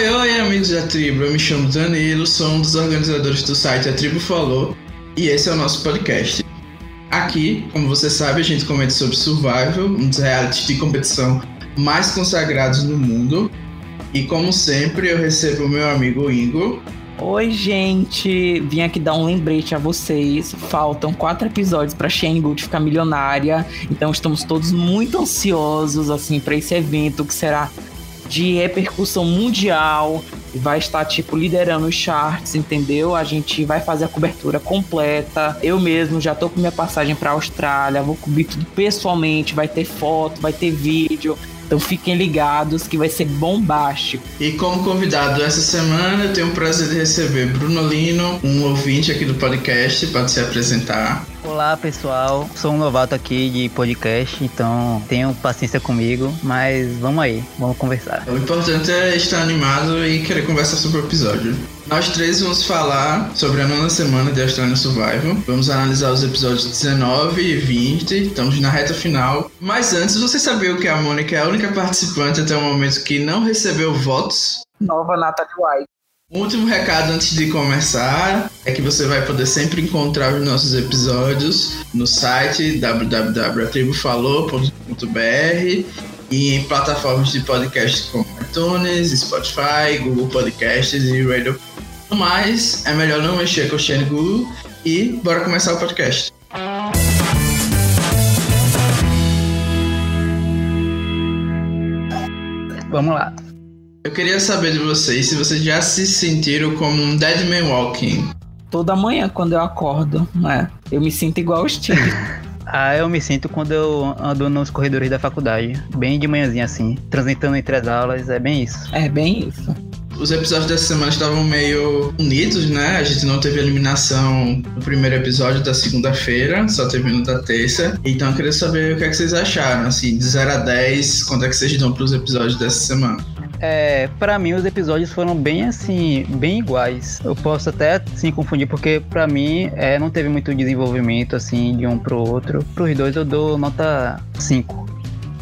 Oi, oi, amigos da tribo. Eu me chamo Danilo, sou um dos organizadores do site A Tribo Falou e esse é o nosso podcast. Aqui, como você sabe, a gente comenta sobre Survival, um dos realities de competição mais consagrados no mundo. E como sempre, eu recebo o meu amigo Ingo. Oi, gente! Vim aqui dar um lembrete a vocês. Faltam quatro episódios para Shane Good ficar milionária, então estamos todos muito ansiosos assim para esse evento que será de repercussão mundial, vai estar tipo liderando os charts, entendeu? A gente vai fazer a cobertura completa. Eu mesmo já tô com minha passagem para Austrália, vou cobrir tudo pessoalmente, vai ter foto, vai ter vídeo. Então fiquem ligados que vai ser bombástico. E como convidado essa semana, eu tenho o prazer de receber Bruno Lino, um ouvinte aqui do podcast, pode se apresentar. Olá pessoal, sou um novato aqui de podcast, então tenham paciência comigo, mas vamos aí, vamos conversar. O importante é estar animado e querer conversar sobre o episódio. Nós três vamos falar sobre a nona semana de Australian Survival. Vamos analisar os episódios 19 e 20. Estamos na reta final. Mas antes, você sabia que a Mônica é a única participante até o momento que não recebeu votos? Nova Natalie White. Um último recado antes de começar é que você vai poder sempre encontrar os nossos episódios no site www.atribufalou.br e em plataformas de podcast como iTunes, Spotify, Google Podcasts e Radio. Mas é melhor não mexer com o Shane Google e bora começar o podcast. Vamos lá. Eu queria saber de vocês se vocês já se sentiram como um Dead Man Walking. Toda manhã quando eu acordo, né? Eu me sinto igual o Steve. ah, eu me sinto quando eu ando nos corredores da faculdade, bem de manhãzinha assim, transitando entre as aulas, é bem isso. É bem isso. Os episódios dessa semana estavam meio unidos, né? A gente não teve eliminação no primeiro episódio da segunda-feira, só teve no da terça. Então eu queria saber o que, é que vocês acharam, assim, de 0 a 10, quanto é que vocês dão para os episódios dessa semana? É, para mim os episódios foram bem assim, bem iguais. Eu posso até se confundir porque para mim é, não teve muito desenvolvimento assim de um pro outro. Pros dois eu dou nota 5.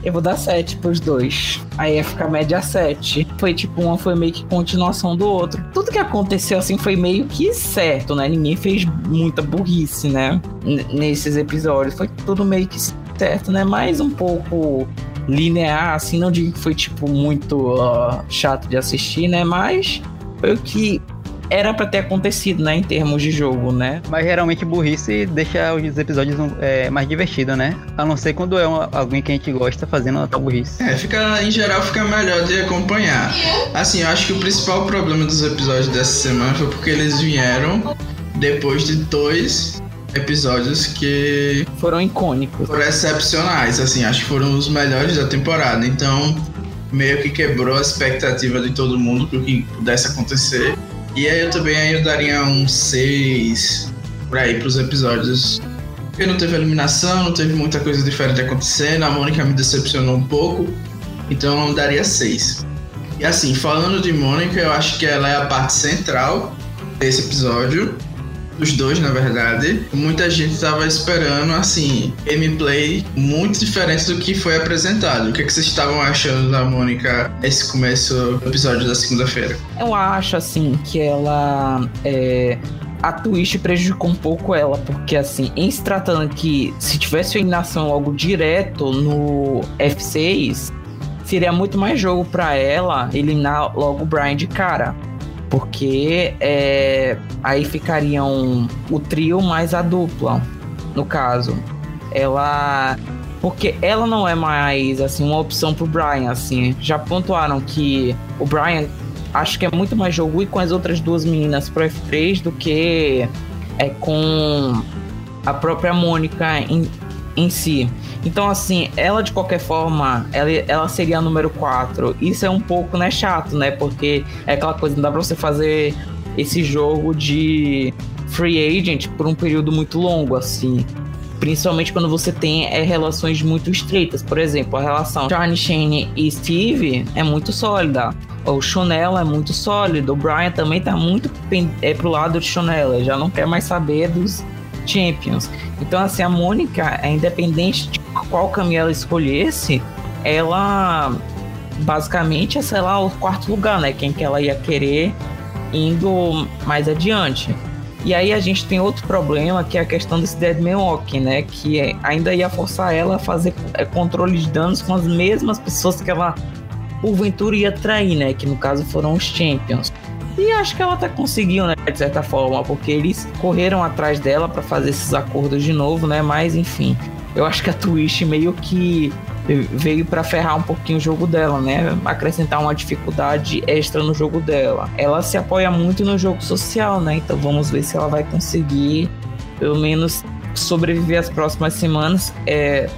Eu vou dar 7 pros dois. Aí ia ficar média 7. Foi tipo, uma foi meio que continuação do outro. Tudo que aconteceu assim foi meio que certo, né? Ninguém fez muita burrice, né? N nesses episódios. Foi tudo meio que certo, né? Mais um pouco linear, assim, não digo que foi, tipo, muito uh, chato de assistir, né? Mas foi o que era para ter acontecido, né, em termos de jogo, né? Mas geralmente burrice deixa os episódios é, mais divertidos, né? A não ser quando é uma, alguém que a gente gosta fazendo a burrice. É, fica, em geral fica melhor de acompanhar. Assim, eu acho que o principal problema dos episódios dessa semana foi porque eles vieram depois de dois episódios que foram icônicos, foram excepcionais, assim, acho que foram os melhores da temporada. Então, meio que quebrou a expectativa de todo mundo pro que pudesse acontecer. E aí eu também aí eu daria um 6 por aí pros episódios. Porque não teve eliminação, não teve muita coisa diferente acontecendo, a Mônica me decepcionou um pouco, então eu daria 6. E assim, falando de Mônica, eu acho que ela é a parte central desse episódio os dois, na verdade. Muita gente estava esperando, assim, gameplay muito diferente do que foi apresentado. O que, é que vocês estavam achando da Mônica esse começo do episódio da segunda-feira? Eu acho, assim, que ela é a Twitch prejudicou um pouco ela, porque assim, em se tratando que se tivesse eliminação logo direto no F6, seria muito mais jogo para ela eliminar logo o Brian de cara porque é, aí ficariam o trio mais a dupla, no caso. Ela. Porque ela não é mais assim uma opção pro Brian, assim. Já pontuaram que o Brian acho que é muito mais jogo e com as outras duas meninas pro F3 do que é com a própria Mônica em si. Então, assim, ela de qualquer forma, ela, ela seria a número 4. Isso é um pouco, né, chato, né? Porque é aquela coisa, não dá pra você fazer esse jogo de free agent por um período muito longo, assim. Principalmente quando você tem é, relações muito estreitas. Por exemplo, a relação Charlie Shane e Steve é muito sólida. O Chonella é muito sólido. O Brian também tá muito é, pro lado de Chonella. Já não quer mais saber dos Champions. Então, assim, a Mônica, é independente de qual caminho ela escolhesse, ela basicamente é, sei lá, o quarto lugar, né? Quem que ela ia querer indo mais adiante. E aí a gente tem outro problema que é a questão desse Deadman Walking, né? Que é, ainda ia forçar ela a fazer é, controle de danos com as mesmas pessoas que ela porventura ia trair, né? Que no caso foram os Champions. E acho que ela até conseguiu, né? De certa forma, porque eles correram atrás dela para fazer esses acordos de novo, né? Mas enfim, eu acho que a Twitch meio que veio para ferrar um pouquinho o jogo dela, né? Acrescentar uma dificuldade extra no jogo dela. Ela se apoia muito no jogo social, né? Então vamos ver se ela vai conseguir, pelo menos, sobreviver as próximas semanas. É,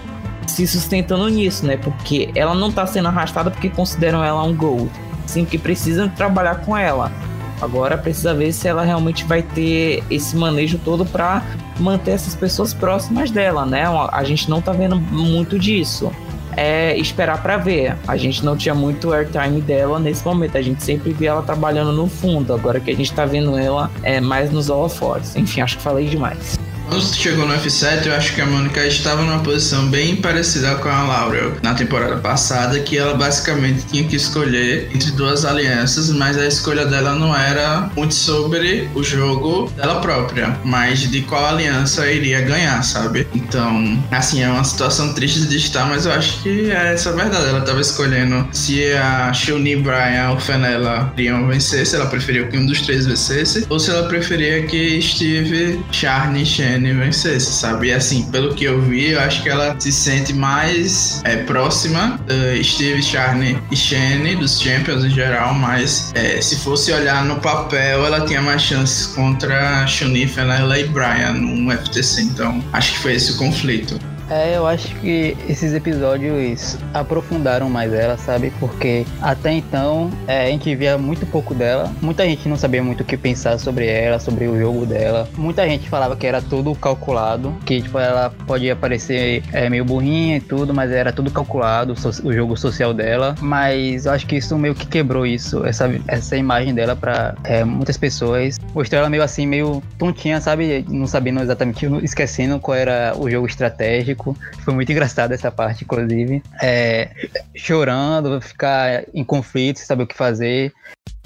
se sustentando nisso, né? Porque ela não tá sendo arrastada porque consideram ela um gold. Sim, que precisam trabalhar com ela. Agora precisa ver se ela realmente vai ter esse manejo todo para manter essas pessoas próximas dela, né? A gente não tá vendo muito disso é esperar para ver. A gente não tinha muito airtime dela nesse momento. A gente sempre via ela trabalhando no fundo. Agora que a gente tá vendo ela é mais nos holofotes. Enfim, acho que falei demais. Quando chegou no F7, eu acho que a Mônica estava numa posição bem parecida com a Laurel na temporada passada, que ela basicamente tinha que escolher entre duas alianças, mas a escolha dela não era muito sobre o jogo dela própria, mas de qual aliança iria ganhar, sabe? Então, assim, é uma situação triste de estar, mas eu acho que é essa a verdade. Ela estava escolhendo se a Shuni, Brian ou Fenella iriam vencer, se ela preferia que um dos três vencesse, ou se ela preferia que Steve, Charney e Shen Shane vencesse, sabe? E assim, pelo que eu vi, eu acho que ela se sente mais é, próxima uh, Steve Charney e Shane, dos Champions em geral, mas é, se fosse olhar no papel, ela tinha mais chances contra Shuni, Fenella e Brian no FTC, então acho que foi esse o conflito. É, eu acho que esses episódios aprofundaram mais ela, sabe? Porque até então é, a gente via muito pouco dela. Muita gente não sabia muito o que pensar sobre ela, sobre o jogo dela. Muita gente falava que era tudo calculado, que tipo, ela podia parecer é, meio burrinha e tudo, mas era tudo calculado, o jogo social dela. Mas eu acho que isso meio que quebrou isso, essa, essa imagem dela para é, muitas pessoas. Mostrou ela meio assim, meio tontinha, sabe? Não sabendo exatamente, esquecendo qual era o jogo estratégico foi muito engraçado essa parte, inclusive. É, chorando, ficar em conflito, saber o que fazer.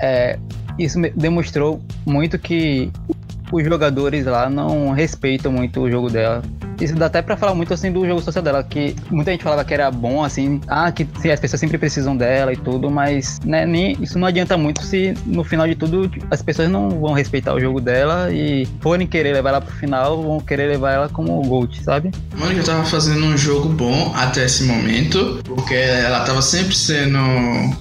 É, isso demonstrou muito que os jogadores lá não respeitam muito o jogo dela. Isso dá até pra falar muito assim do jogo social dela, que muita gente falava que era bom, assim, ah, que as pessoas sempre precisam dela e tudo, mas né, nem, isso não adianta muito se no final de tudo as pessoas não vão respeitar o jogo dela e forem querer levar ela pro final, vão querer levar ela como GOAT, sabe? Mônica tava fazendo um jogo bom até esse momento, porque ela tava sempre sendo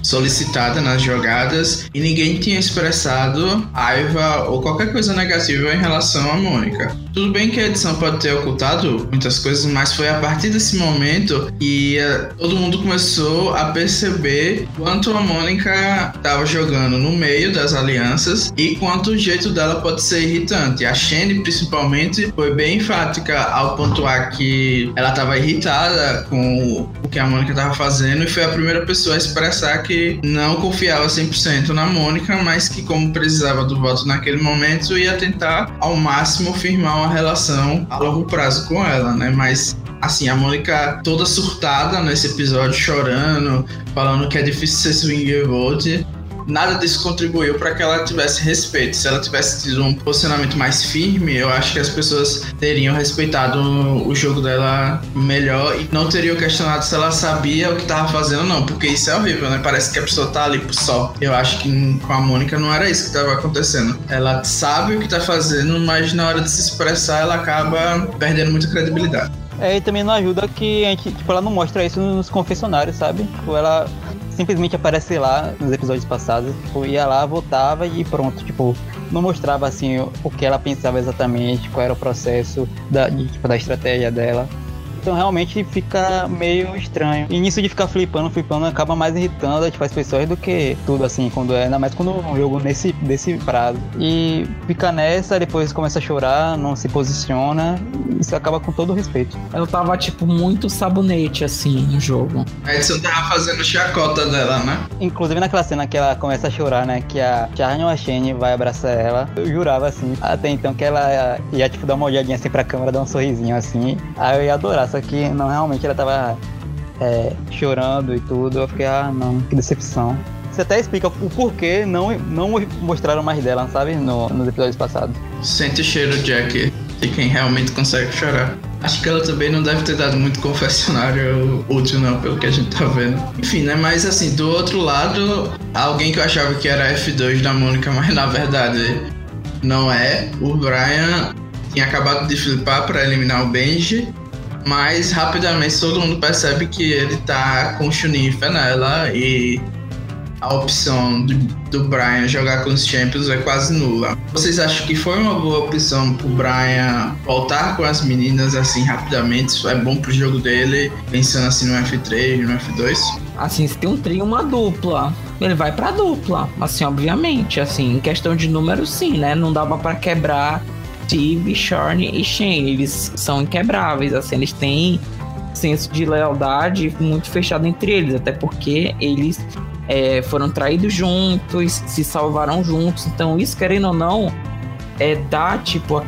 solicitada nas jogadas e ninguém tinha expressado raiva ou qualquer coisa negativa em relação a Mônica. Tudo bem que a edição pode ter ocultado muitas coisas, mas foi a partir desse momento que uh, todo mundo começou a perceber quanto a Mônica estava jogando no meio das alianças e quanto o jeito dela pode ser irritante. A Shane, principalmente, foi bem enfática ao pontuar que ela estava irritada com o que a Mônica estava fazendo e foi a primeira pessoa a expressar que não confiava 100% na Mônica, mas que, como precisava do voto naquele momento, ia tentar ao máximo firmar uma relação a longo prazo com ela, né? Mas assim, a Mônica toda surtada nesse episódio, chorando, falando que é difícil ser Swinger Vote nada disso contribuiu para que ela tivesse respeito. Se ela tivesse tido um posicionamento mais firme, eu acho que as pessoas teriam respeitado o jogo dela melhor e não teriam questionado se ela sabia o que estava fazendo ou não, porque isso é horrível, né? Parece que a pessoa tá ali só. Eu acho que com a Mônica não era isso que estava acontecendo. Ela sabe o que está fazendo, mas na hora de se expressar ela acaba perdendo muita credibilidade. É, e também não ajuda que a gente, tipo, ela não mostra isso nos confessionários, sabe? Tipo, ela simplesmente aparece lá nos episódios passados, tipo, ia lá, voltava e pronto, tipo, não mostrava assim o que ela pensava exatamente, qual era o processo da, de, tipo, da estratégia dela. Então realmente fica meio estranho. E nisso de ficar flipando, flipando, acaba mais irritando tipo, as pessoas do que tudo assim, quando é, ainda mais quando um jogo nesse desse prazo. E fica nessa, depois começa a chorar, não se posiciona, isso acaba com todo o respeito. Eu tava, tipo, muito sabonete assim no jogo. A Edson tava fazendo chacota dela, né? Inclusive naquela cena que ela começa a chorar, né? Que a Charlie Washane vai abraçar ela. Eu jurava assim, até então que ela ia, tipo, dar uma olhadinha assim pra câmera, dar um sorrisinho assim. Aí eu ia adorar que não realmente ela tava é, chorando e tudo. Eu fiquei, ah, não, que decepção. Você até explica o porquê não, não mostraram mais dela, sabe? No, nos episódios passados. Sente o cheiro, Jack, de quem realmente consegue chorar. Acho que ela também não deve ter dado muito confessionário útil, não, pelo que a gente tá vendo. Enfim, né? Mas assim, do outro lado, alguém que eu achava que era F2 da Mônica, mas na verdade não é. O Brian tinha acabado de flipar para eliminar o Benji. Mas rapidamente todo mundo percebe que ele tá com o Chunifa nela e a opção do, do Brian jogar com os Champions é quase nula. Vocês acham que foi uma boa opção pro Brian voltar com as meninas assim rapidamente? Isso é bom pro jogo dele, pensando assim no F3, no F2? Assim, se tem um trio, uma dupla. Ele vai pra dupla, assim, obviamente. Assim, em questão de número, sim, né? Não dava para quebrar Steve, Shorn e Shane. Eles são inquebráveis, assim, eles têm senso de lealdade muito fechado entre eles, até porque eles é, foram traídos juntos, se salvaram juntos. Então, isso, querendo ou não, é dá, tipo,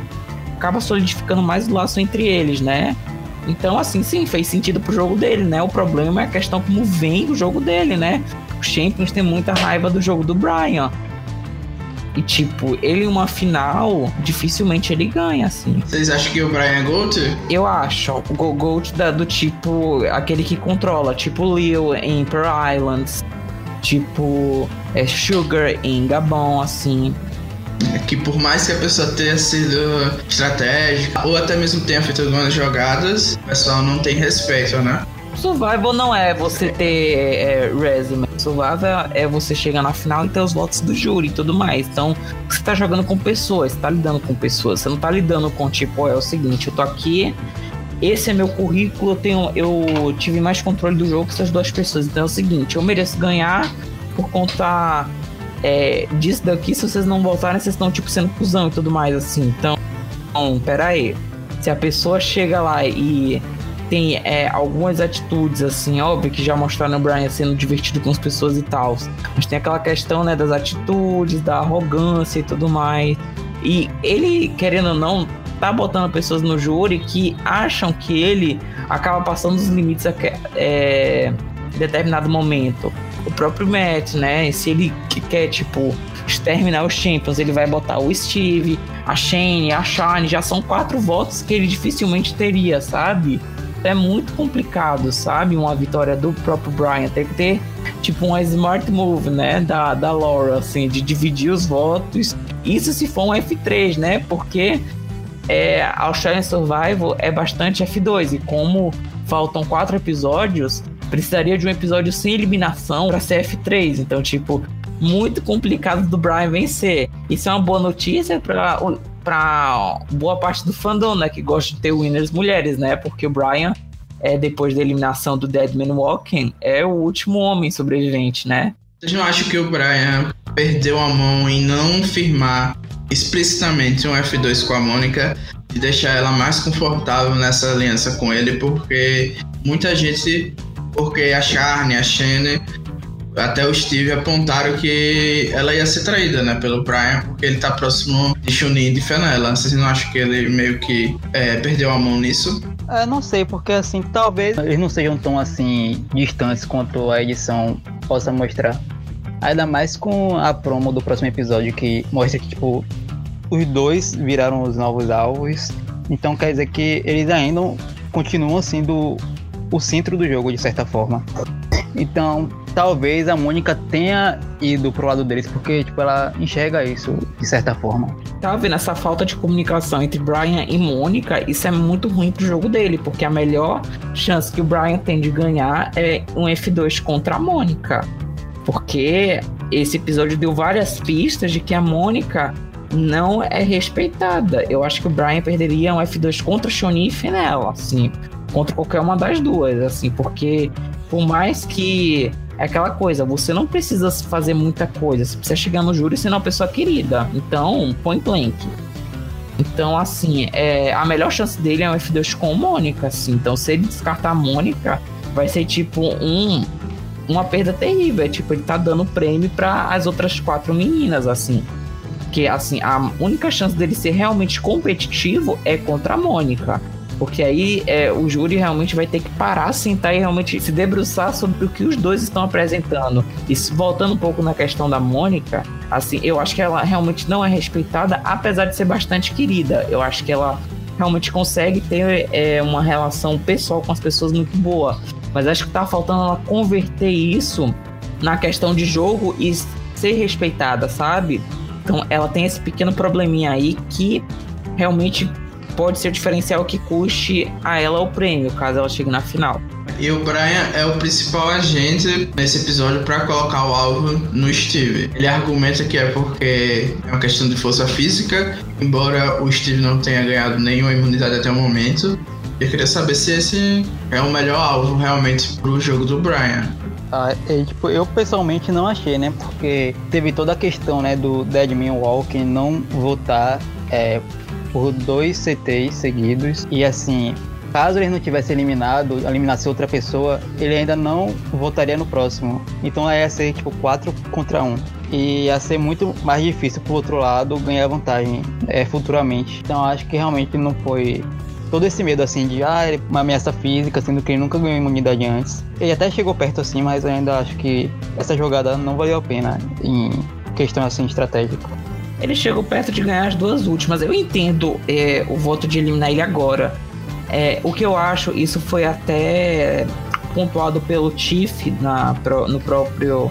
acaba solidificando mais o laço entre eles, né? Então, assim, sim, fez sentido pro jogo dele, né? O problema é a questão como vem o jogo dele, né? O Champions tem muita raiva do jogo do Brian. E, tipo, ele uma final, dificilmente ele ganha, assim. Vocês acham que o Brian é GOAT? Eu acho. O GOAT da, do tipo, aquele que controla, tipo Leo em Pearl Islands tipo é, Sugar em Gabon, assim. É que por mais que a pessoa tenha sido estratégica ou até mesmo tenha feito algumas jogadas, o pessoal não tem respeito, né? Survival não é você ter é, resume. Survival é você chegar na final e ter os votos do júri e tudo mais. Então, você tá jogando com pessoas, você tá lidando com pessoas. Você não tá lidando com, tipo, é o seguinte, eu tô aqui, esse é meu currículo, eu, tenho, eu tive mais controle do jogo que essas duas pessoas. Então é o seguinte, eu mereço ganhar por conta é, disso daqui. Se vocês não voltarem, vocês estão tipo sendo cuzão e tudo mais, assim. Então, então pera aí. Se a pessoa chega lá e tem é, algumas atitudes, assim, óbvio que já mostraram o Brian sendo divertido com as pessoas e tal. Mas tem aquela questão, né, das atitudes, da arrogância e tudo mais. E ele, querendo ou não, tá botando pessoas no júri que acham que ele acaba passando os limites a é, em determinado momento. O próprio Matt, né? Se ele quer, tipo, exterminar os Champions, ele vai botar o Steve, a Shane, a Shane, já são quatro votos que ele dificilmente teria, sabe? É muito complicado, sabe? Uma vitória do próprio Brian. Tem que ter, tipo, uma smart move, né? Da, da Laura, assim, de dividir os votos. Isso se for um F3, né? Porque é, Australian Survival é bastante F2 e como faltam quatro episódios, precisaria de um episódio sem eliminação para ser F3. Então, tipo, muito complicado do Brian vencer. Isso é uma boa notícia para para boa parte do fandom, né, que gosta de ter winners mulheres, né? Porque o Brian é depois da eliminação do Deadman Walking, é o último homem sobrevivente, né? Vocês não acham que o Brian perdeu a mão em não firmar explicitamente um F2 com a Mônica e deixar ela mais confortável nessa aliança com ele, porque muita gente, porque a Charne, a Shane, até o Steve apontaram que ela ia ser traída, né, pelo Brian, porque ele tá próximo de Chunin e de Fenella. Vocês não acham que ele meio que é, perdeu a mão nisso? É, não sei, porque assim, talvez eles não sejam tão assim distantes quanto a edição possa mostrar. Ainda mais com a promo do próximo episódio que mostra que, tipo, os dois viraram os novos alvos. Então quer dizer que eles ainda continuam sendo o centro do jogo, de certa forma. Então, talvez a Mônica tenha ido pro lado deles, porque, tipo, ela enxerga isso de certa forma. Tá vendo essa falta de comunicação entre Brian e Mônica? Isso é muito ruim pro jogo dele, porque a melhor chance que o Brian tem de ganhar é um F2 contra a Mônica. Porque esse episódio deu várias pistas de que a Mônica não é respeitada. Eu acho que o Brian perderia um F2 contra Shoni e Fenella, assim, contra qualquer uma das duas, assim, porque por mais que é aquela coisa, você não precisa fazer muita coisa, você precisa chegar no júri ser uma pessoa querida. Então, point blank. Então, assim, é, a melhor chance dele é um F2 com Mônica, assim. Então, se ele descartar a Mônica, vai ser tipo um uma perda terrível. É tipo, ele tá dando prêmio para as outras quatro meninas, assim. Que, assim, a única chance dele ser realmente competitivo é contra a Mônica. Porque aí é, o júri realmente vai ter que parar, sentar e realmente se debruçar sobre o que os dois estão apresentando. E voltando um pouco na questão da Mônica, assim, eu acho que ela realmente não é respeitada, apesar de ser bastante querida. Eu acho que ela realmente consegue ter é, uma relação pessoal com as pessoas muito boa. Mas acho que tá faltando ela converter isso na questão de jogo e ser respeitada, sabe? Então ela tem esse pequeno probleminha aí que realmente pode ser o diferencial que custe a ela o prêmio, caso ela chegue na final. E o Brian é o principal agente nesse episódio para colocar o alvo no Steve. Ele argumenta que é porque é uma questão de força física, embora o Steve não tenha ganhado nenhuma imunidade até o momento. Eu queria saber se esse é o melhor alvo realmente pro jogo do Brian. Ah, é, tipo, eu pessoalmente não achei, né? Porque teve toda a questão, né, do Deadman Walking não votar é, por dois CTs seguidos. E assim, caso ele não tivesse eliminado, eliminasse outra pessoa, ele ainda não votaria no próximo. Então ia ser tipo 4 contra 1. E ia ser muito mais difícil pro outro lado ganhar vantagem é, futuramente. Então acho que realmente não foi todo esse medo assim de ah, ele, uma ameaça física, sendo que ele nunca ganhou imunidade antes. Ele até chegou perto assim, mas ainda acho que essa jogada não valeu a pena em questão assim estratégica. Ele chegou perto de ganhar as duas últimas. Eu entendo é, o voto de eliminar ele agora. É, o que eu acho, isso foi até pontuado pelo Tiff no próprio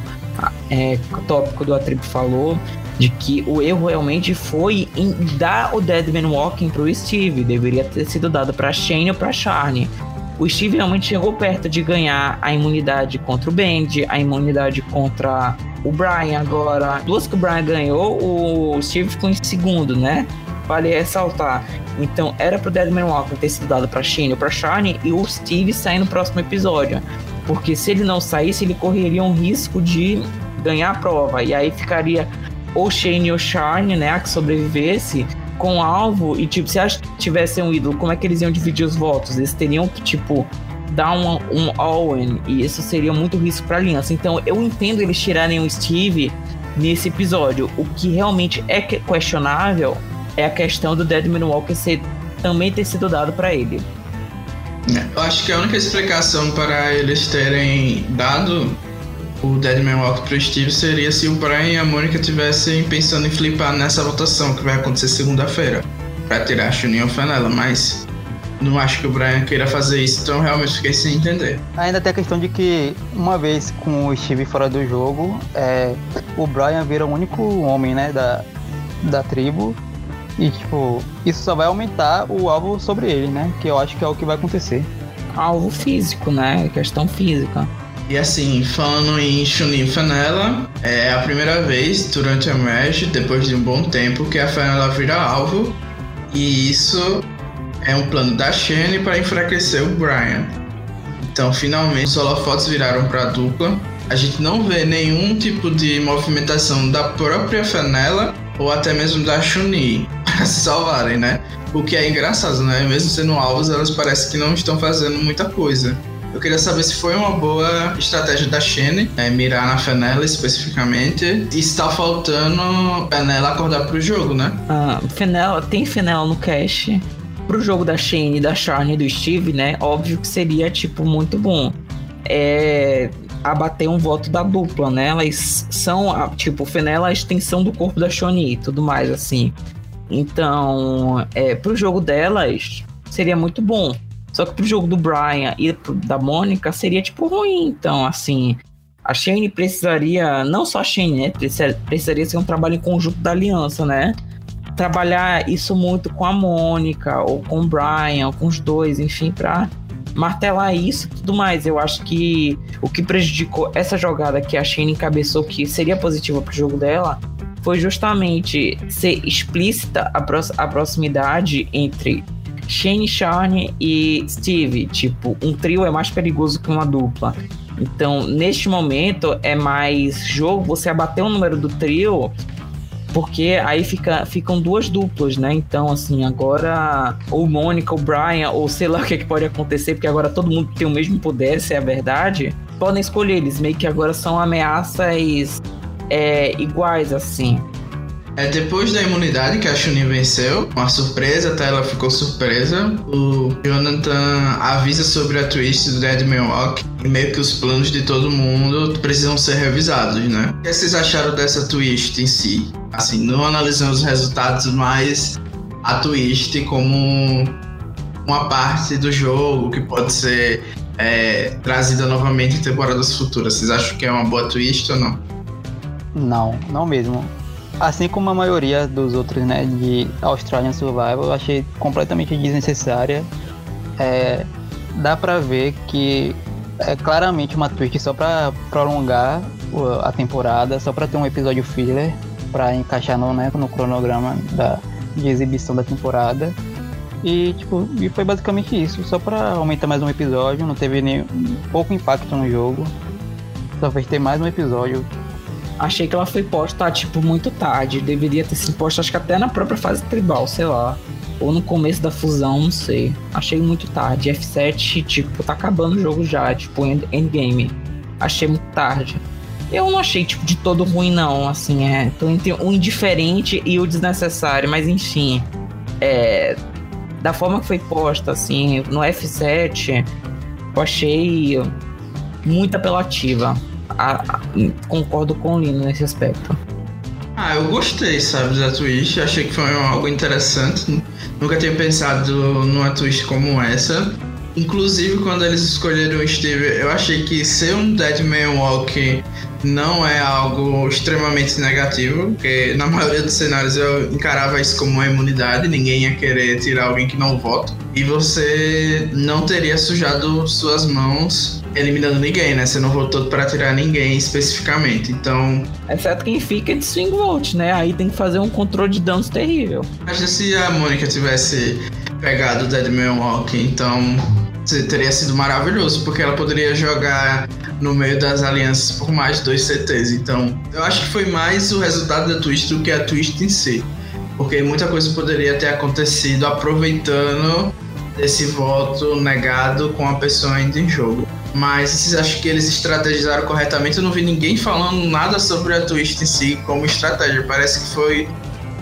é, tópico do A Falou, de que o erro realmente foi em dar o Deadman Walking pro Steve. Deveria ter sido dado para Shane ou para Charne. O Steve realmente chegou perto de ganhar a imunidade contra o Band, a imunidade contra o Brian agora. Duas que o Brian ganhou, o Steve ficou em segundo, né? Vale ressaltar. Então era pro Deadman Walker ter sido dado pra Shane ou pra Charne e o Steve sair no próximo episódio. Porque se ele não saísse, ele correria um risco de ganhar a prova. E aí ficaria ou Shane ou Charne, né, a que sobrevivesse com alvo. E tipo, se elas tivessem um ídolo, como é que eles iam dividir os votos? Eles teriam que, tipo, dar um, um all-in. E isso seria muito risco pra aliança. Então eu entendo eles tirarem o Steve nesse episódio. O que realmente é questionável é a questão do Deadman Walker ser, também ter sido dado para ele. Eu acho que a única explicação para eles terem dado o Deadman Walker pro Steve seria se o Brian e a Mônica tivessem pensando em flipar nessa votação que vai acontecer segunda-feira para tirar a Chuninha ou Fanela, mas não acho que o Brian queira fazer isso, então realmente fiquei sem entender. Ainda tem a questão de que, uma vez com o Steve fora do jogo, é, o Brian vira o único homem né, da, da tribo e, tipo, isso só vai aumentar o alvo sobre ele, né? Que eu acho que é o que vai acontecer. Alvo físico, né? Questão física. E assim, falando em Chunin Fanela, é a primeira vez durante a match, depois de um bom tempo, que a Fanela vira alvo. E isso é um plano da Shane para enfraquecer o Brian. Então, finalmente, os holofotes viraram para a dupla. A gente não vê nenhum tipo de movimentação da própria Fanela ou até mesmo da Chun-Li para se salvarem, né? O que é engraçado, né? Mesmo sendo alvos, elas parecem que não estão fazendo muita coisa. Eu queria saber se foi uma boa estratégia da Shane, é, mirar na Fenella especificamente, e está faltando Fenella acordar pro jogo, né? Ah, Fenella, tem Fenella no cache. Pro jogo da Shane, da Charne e do Steve, né? Óbvio que seria, tipo, muito bom. É, abater um voto da dupla, né? Elas são, tipo, Fenella é a extensão do corpo da Shoni e tudo mais, assim. Então, é, pro jogo delas, seria muito bom. Só que pro jogo do Brian e da Mônica, seria, tipo, ruim. Então, assim, a Shane precisaria, não só a Shane, né? Precisaria ser um trabalho em conjunto da aliança, né? Trabalhar isso muito com a Mônica, ou com o Brian, ou com os dois, enfim, pra martelar isso e tudo mais. Eu acho que o que prejudicou essa jogada que a Shane encabeçou, que seria positiva pro jogo dela, foi justamente ser explícita a, pro a proximidade entre Shane Charne e Steve. Tipo, um trio é mais perigoso que uma dupla. Então, neste momento, é mais jogo você abater o número do trio porque aí fica, ficam duas duplas, né? Então, assim, agora ou Mônica, ou Brian, ou sei lá o que, é que pode acontecer, porque agora todo mundo tem o mesmo poder, se é a verdade. Podem escolher, eles meio que agora são ameaças é, iguais, assim. É depois da imunidade que a Chunin venceu, uma surpresa, até ela ficou surpresa. O Jonathan avisa sobre a twist do Dead Man e meio que os planos de todo mundo precisam ser revisados, né? O que vocês acharam dessa twist em si? Assim, não analisando os resultados, mas a twist como uma parte do jogo que pode ser é, trazida novamente em temporadas futuras. Vocês acham que é uma boa twist ou não? Não, não mesmo. Assim como a maioria dos outros, né, de Australian Survival, eu achei completamente desnecessária. É, dá pra ver que é claramente uma twist só pra prolongar a temporada, só pra ter um episódio filler, pra encaixar no, né, no cronograma da, de exibição da temporada. E, tipo, e foi basicamente isso, só pra aumentar mais um episódio, não teve nem pouco impacto no jogo. Só fez ter mais um episódio Achei que ela foi posta, tipo, muito tarde. Deveria ter sido posta, acho que até na própria fase tribal, sei lá. Ou no começo da fusão, não sei. Achei muito tarde. F7, tipo, tá acabando o jogo já, tipo, endgame. Achei muito tarde. Eu não achei, tipo, de todo ruim, não. Assim, é. Tô entre o indiferente e o desnecessário, mas enfim. É. Da forma que foi posta, assim, no F7, eu achei muito apelativa a, a, concordo com o Lino nesse aspecto. Ah, eu gostei, sabe, da Twitch. Achei que foi algo interessante. Nunca tinha pensado numa Twitch como essa. Inclusive, quando eles escolheram o Steve, eu achei que ser um Dead Man Walk não é algo extremamente negativo, porque na maioria dos cenários eu encarava isso como uma imunidade, ninguém ia querer tirar alguém que não vota. E você não teria sujado suas mãos eliminando ninguém, né? Você não votou para tirar ninguém especificamente. Então. Exceto quem fica de swing vote, né? Aí tem que fazer um controle de danos terrível. Imagina se a Mônica tivesse pegado o Deadman Walk, então teria sido maravilhoso, porque ela poderia jogar no meio das alianças por mais dois CTs. Então, eu acho que foi mais o resultado da twist do que a twist em si. Porque muita coisa poderia ter acontecido aproveitando esse voto negado com a pessoa ainda em jogo. Mas acham que eles estrategizaram corretamente? Eu não vi ninguém falando nada sobre a twist em si como estratégia. Parece que foi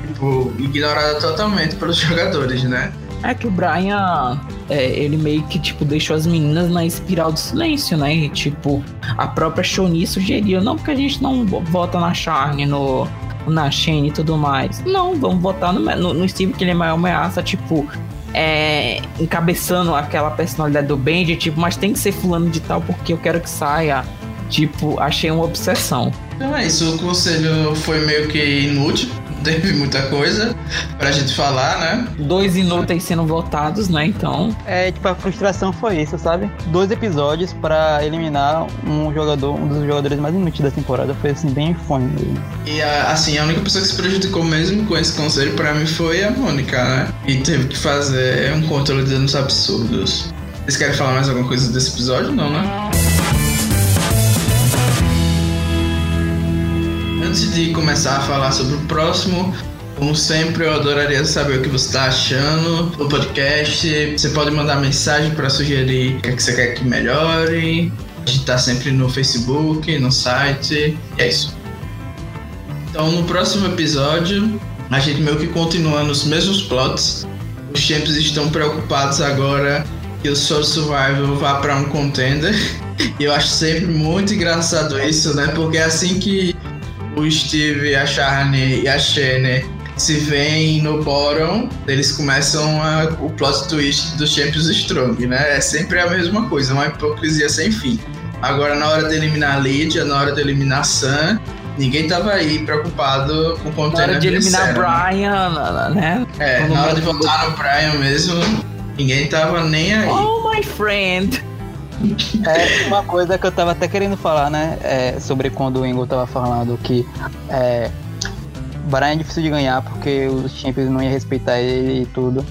tipo, ignorada totalmente pelos jogadores, né? É que o Brian, é, ele meio que, tipo, deixou as meninas na espiral do silêncio, né? E, tipo, a própria Shoni sugeriu, não, porque a gente não vota na Charne, no, na Shane e tudo mais. Não, vamos votar no, no, no Steve, que ele é maior ameaça, tipo, é, encabeçando aquela personalidade do Benji, tipo, mas tem que ser fulano de tal porque eu quero que saia. Tipo, achei uma obsessão. Então é isso, o conselho foi meio que inútil teve muita coisa pra gente falar, né? Dois inúteis sendo votados, né? Então. É, tipo, a frustração foi isso, sabe? Dois episódios pra eliminar um jogador, um dos jogadores mais inúteis da temporada. Foi assim, bem fome mesmo. E assim, a única pessoa que se prejudicou mesmo com esse conselho pra mim foi a Mônica, né? E teve que fazer um controle de danos absurdos. Vocês querem falar mais alguma coisa desse episódio? Não, né? Antes de começar a falar sobre o próximo, como sempre, eu adoraria saber o que você está achando do podcast. Você pode mandar mensagem para sugerir o que, é que você quer que melhore. A gente está sempre no Facebook, no site. E é isso. Então, no próximo episódio, a gente meio que continua nos mesmos plots. Os champs estão preocupados agora que o Soul Survival vá para um contender. E eu acho sempre muito engraçado isso, né? Porque é assim que o Steve, a Charne e a Shane se veem no bottom, eles começam a, o plot twist do Champions Strong, né? É sempre a mesma coisa, uma hipocrisia sem fim. Agora, na hora de eliminar a Lydia, na hora de eliminar a Sam, ninguém tava aí preocupado com o conteúdo. Na hora de eliminar Brian, né? É, Todo na hora de votar no Brian mesmo, ninguém tava nem aí. Oh, my friend! É uma coisa que eu tava até querendo falar, né? É, sobre quando o Ingo tava falando que é, é difícil de ganhar porque os Champions não iam respeitar ele e tudo.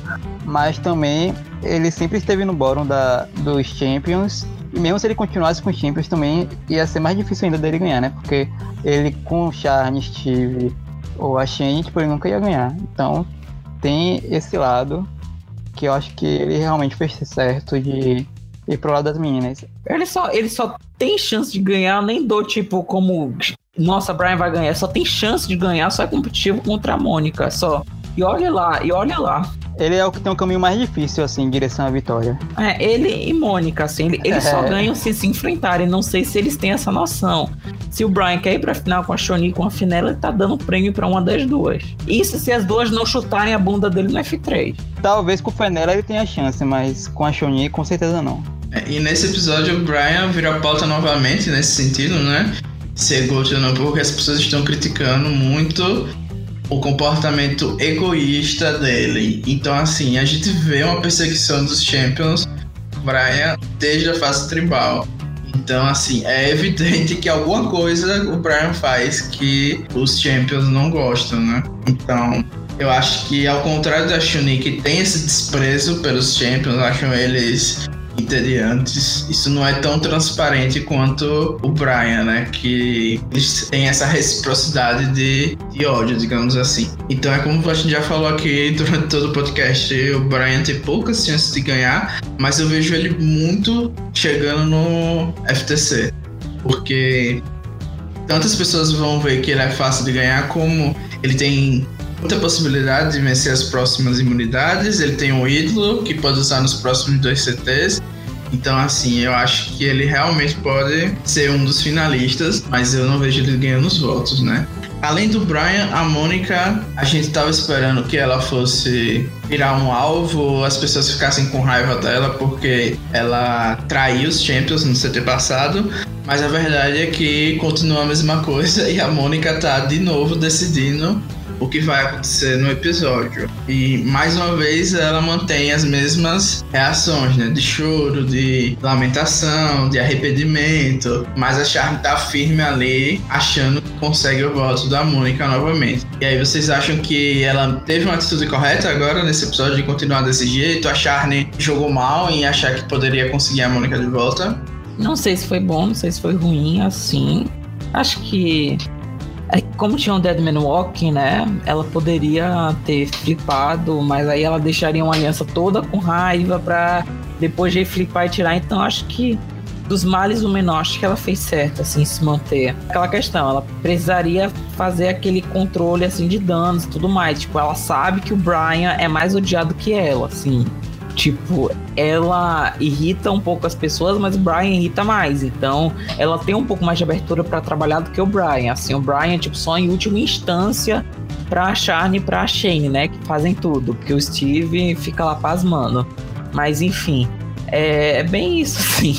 Mas também ele sempre esteve no bórum da, dos Champions. E mesmo se ele continuasse com os Champions também ia ser mais difícil ainda dele ganhar, né? Porque ele com o Charne, Steve ou a Shane, tipo, ele nunca ia ganhar. Então tem esse lado que eu acho que ele realmente fez certo de e pro lado das meninas. Ele só, ele só tem chance de ganhar, nem do tipo como nossa, Brian vai ganhar, só tem chance de ganhar, só é competitivo contra a Mônica, só. E olha lá, e olha lá. Ele é o que tem um caminho mais difícil, assim, em direção à vitória. É, ele e Mônica, assim, ele, eles é. só ganham se se enfrentarem. Não sei se eles têm essa noção. Se o Brian quer ir pra final com a Shoni e com a Finella, ele tá dando prêmio pra uma das duas. Isso se as duas não chutarem a bunda dele no F3. Talvez com o Fenella ele tenha chance, mas com a Shoni com certeza não. É, e nesse episódio o Brian vira pauta novamente nesse sentido, né? Se é gosto ou não, porque as pessoas estão criticando muito o comportamento egoísta dele. Então, assim, a gente vê uma perseguição dos Champions Brian desde a fase tribal. Então, assim, é evidente que alguma coisa o Brian faz que os Champions não gostam, né? Então, eu acho que, ao contrário da Shuni, que tem esse desprezo pelos Champions, acham eles entediantes. Isso não é tão transparente quanto o Brian, né? Que eles têm essa reciprocidade de, de ódio, digamos assim. Então é como a gente já falou aqui durante todo o podcast, o Brian tem poucas chances de ganhar, mas eu vejo ele muito chegando no FTC. Porque tantas pessoas vão ver que ele é fácil de ganhar, como ele tem muita possibilidade de vencer as próximas imunidades. Ele tem um ídolo que pode usar nos próximos dois CTs. Então, assim, eu acho que ele realmente pode ser um dos finalistas, mas eu não vejo ele ganhando os votos, né? Além do Brian, a Mônica, a gente estava esperando que ela fosse virar um alvo, as pessoas ficassem com raiva dela porque ela traiu os Champions no CT passado, mas a verdade é que continua a mesma coisa e a Mônica tá de novo decidindo o que vai acontecer no episódio. E mais uma vez ela mantém as mesmas reações, né? De choro, de lamentação, de arrependimento. Mas a Charme tá firme ali, achando que consegue o voto da Mônica novamente. E aí vocês acham que ela teve uma atitude correta agora nesse episódio de continuar desse jeito? A Charne jogou mal em achar que poderia conseguir a Mônica de volta? Não sei se foi bom, não sei se foi ruim, assim. Acho que como tinha um Deadman Walking, né? Ela poderia ter flipado, mas aí ela deixaria uma aliança toda com raiva pra depois de flipar e tirar. Então acho que dos males o menor, acho que ela fez certo, assim, se manter. Aquela questão, ela precisaria fazer aquele controle, assim, de danos e tudo mais. Tipo, ela sabe que o Brian é mais odiado que ela, assim. Tipo, ela irrita um pouco as pessoas, mas o Brian irrita mais. Então, ela tem um pouco mais de abertura para trabalhar do que o Brian. Assim, o Brian, tipo, só em última instância pra Charne e pra Shane, né? Que fazem tudo. Porque o Steve fica lá pasmando. Mas, enfim, é, é bem isso, assim.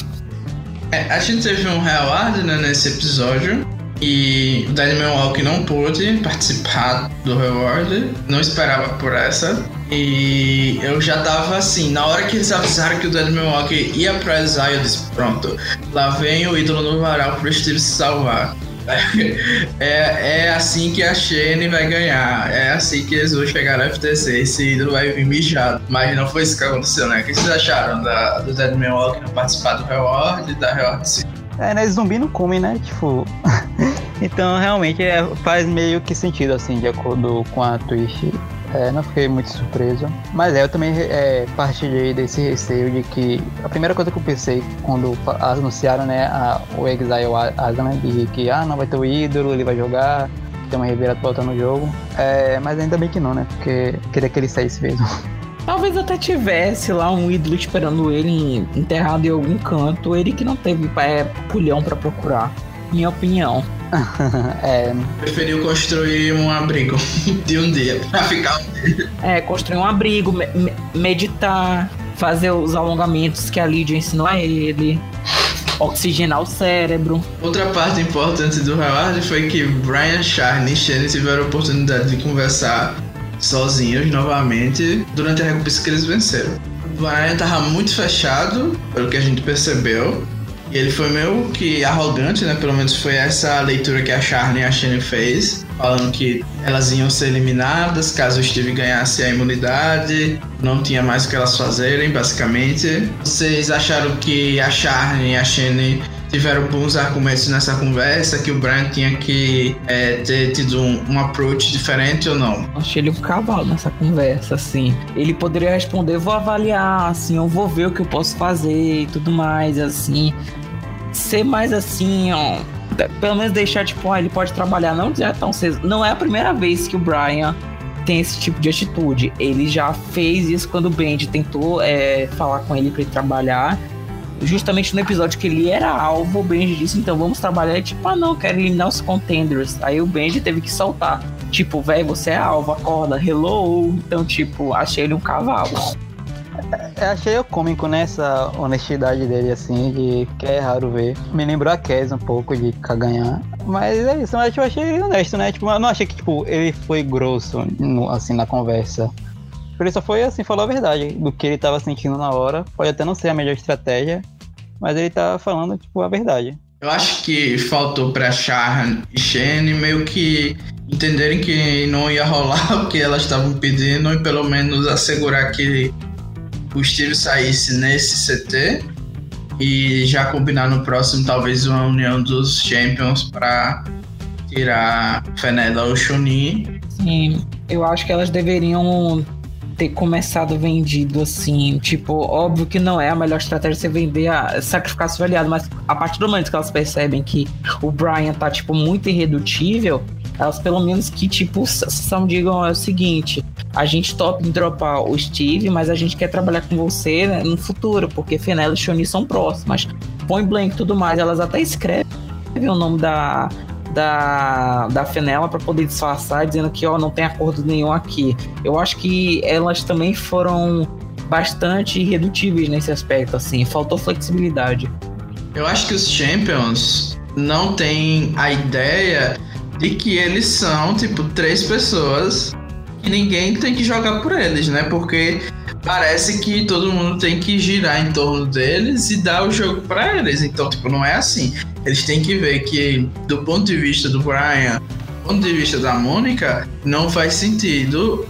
É, a gente teve um reward né, nesse episódio. E o Daniel Walk não pôde participar do reward. Não esperava por essa. E eu já tava assim, na hora que eles avisaram que o Dead Milwaukee ia pra Exile, eu disse, pronto, lá vem o ídolo no varal pro Steve se salvar. É, é assim que a Shane vai ganhar. É assim que eles vão chegar no FTC. Esse ídolo vai vir mijado. Mas não foi isso que aconteceu, né? O que vocês acharam da, do Dead Milwaukee não participar do Reward e da Reward Sim? É, né? Zumbi não come, né? Tipo. então realmente é, faz meio que sentido, assim, de acordo com a Twitch. É, não fiquei muito surpreso. Mas é, eu também é, partilhei desse receio de que a primeira coisa que eu pensei quando anunciaram né, a, o Exile Asa, né, de que ah, não vai ter o ídolo, ele vai jogar, tem uma reviravolta no jogo. É, mas ainda bem que não, né? Porque queria que ele saísse mesmo. Talvez até tivesse lá um ídolo esperando ele enterrado em algum canto, ele que não teve é, pulhão para procurar, minha opinião. é. Preferiu construir um abrigo de um dia pra ficar um dia. É, construir um abrigo, me meditar, fazer os alongamentos que a Lídia ensinou a ele. Oxigenar o cérebro. Outra parte importante do Howard foi que Brian Charney e Shane tiveram a oportunidade de conversar sozinhos novamente durante a recompensa que eles venceram. O Brian tava muito fechado, pelo que a gente percebeu, e ele foi meio que arrogante, né? Pelo menos foi essa leitura que a Charlie e a Shane fez, falando que elas iam ser eliminadas caso o Steve ganhasse a imunidade, não tinha mais o que elas fazerem, basicamente. Vocês acharam que a Charlie e a Shane tiveram bons argumentos nessa conversa, que o Brian tinha que é, ter tido um, um, approach diferente ou não? Achei ele um cavalo nessa conversa, assim. Ele poderia responder, vou avaliar, assim, eu vou ver o que eu posso fazer e tudo mais, assim ser mais assim, ó, pelo menos deixar, tipo, ah, ele pode trabalhar, não dizer tão cedo. Não é a primeira vez que o Brian tem esse tipo de atitude. Ele já fez isso quando o Benji tentou é, falar com ele para ele trabalhar. Justamente no episódio que ele era alvo, o Benji disse: então vamos trabalhar. E tipo, ah, não, quero eliminar os contenders. Aí o Benji teve que soltar. Tipo, velho, você é alvo, acorda, hello. Então, tipo, achei ele um cavalo. Eu achei cômico nessa né, honestidade dele, assim, de que é raro ver. Me lembrou a Kes um pouco de caganhar. Mas é isso, mas eu achei honesto, né? Tipo, eu não achei que, tipo, ele foi grosso, no, assim, na conversa. Ele só foi, assim, falou a verdade do que ele tava sentindo na hora. Pode até não ser a melhor estratégia, mas ele tá falando, tipo, a verdade. Eu acho que faltou pra Sharon e Shane meio que entenderem que não ia rolar o que elas estavam pedindo e pelo menos assegurar que o Steve saísse nesse CT e já combinar no próximo talvez uma união dos Champions para tirar Fenella ou Chunin. Sim, eu acho que elas deveriam ter começado vendido assim, tipo, óbvio que não é a melhor estratégia você vender a sacrificar seu aliado, mas a partir do momento que elas percebem que o Brian tá tipo muito irredutível, elas pelo menos que, tipo, são digam é o seguinte: a gente topa em dropar o Steve, mas a gente quer trabalhar com você né, no futuro, porque Fenella e Shoni são próximas. Point Blank e tudo mais, elas até escrevem o nome da, da, da Fenella para poder disfarçar, dizendo que ó, não tem acordo nenhum aqui. Eu acho que elas também foram bastante irredutíveis nesse aspecto, assim, faltou flexibilidade. Eu acho que os Champions não têm a ideia de que eles são, tipo, três pessoas ninguém tem que jogar por eles, né? Porque parece que todo mundo tem que girar em torno deles e dar o jogo para eles. Então, tipo, não é assim. Eles têm que ver que, do ponto de vista do Brian, do ponto de vista da Mônica, não faz sentido